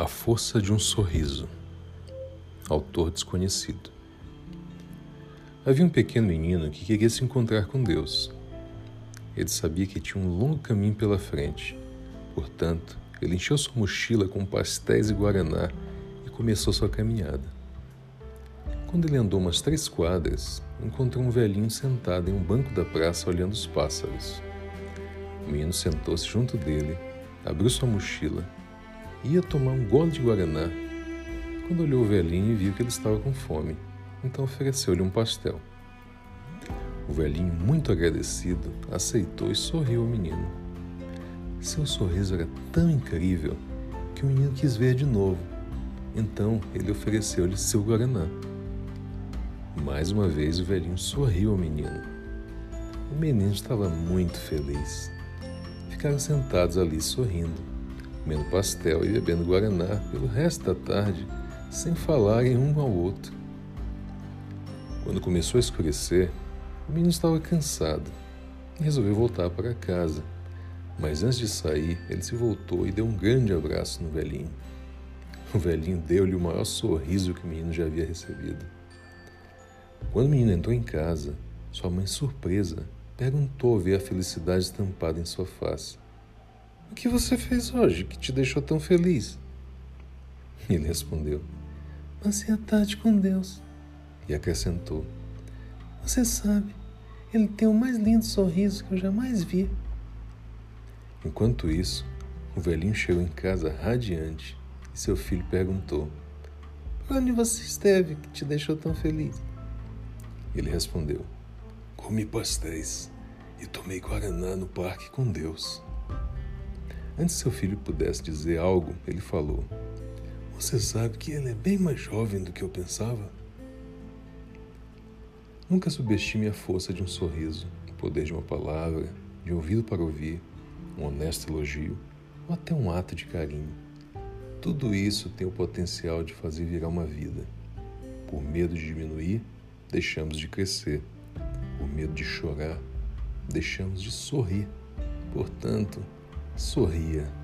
A força de um sorriso. Autor desconhecido. Havia um pequeno menino que queria se encontrar com Deus. Ele sabia que tinha um longo caminho pela frente. Portanto, ele encheu sua mochila com pastéis e guaraná e começou sua caminhada. Quando ele andou umas três quadras, encontrou um velhinho sentado em um banco da praça olhando os pássaros. O menino sentou-se junto dele, abriu sua mochila ia tomar um gole de guaraná quando olhou o velhinho e viu que ele estava com fome, então ofereceu-lhe um pastel. O velhinho, muito agradecido, aceitou e sorriu ao menino. Seu sorriso era tão incrível que o menino quis ver de novo. Então ele ofereceu-lhe seu guaraná. Mais uma vez o velhinho sorriu ao menino. O menino estava muito feliz ficaram sentados ali sorrindo, comendo pastel e bebendo guaraná pelo resto da tarde, sem falarem um ao outro. Quando começou a escurecer, o menino estava cansado e resolveu voltar para casa. Mas antes de sair, ele se voltou e deu um grande abraço no velhinho. O velhinho deu-lhe o maior sorriso que o menino já havia recebido. Quando o menino entrou em casa, sua mãe, surpresa, Perguntou ver a felicidade estampada em sua face. O que você fez hoje que te deixou tão feliz? Ele respondeu: Passei a tarde com Deus. E acrescentou: Você sabe, ele tem o mais lindo sorriso que eu jamais vi. Enquanto isso, o velhinho chegou em casa radiante e seu filho perguntou: Por onde você esteve que te deixou tão feliz? Ele respondeu: Comi pastéis e tomei guaraná no parque com Deus. Antes seu filho pudesse dizer algo, ele falou: Você sabe que ele é bem mais jovem do que eu pensava? Nunca subestime a força de um sorriso, o poder de uma palavra, de ouvido para ouvir, um honesto elogio ou até um ato de carinho. Tudo isso tem o potencial de fazer virar uma vida. Por medo de diminuir, deixamos de crescer por medo de chorar, deixamos de sorrir. Portanto, sorria.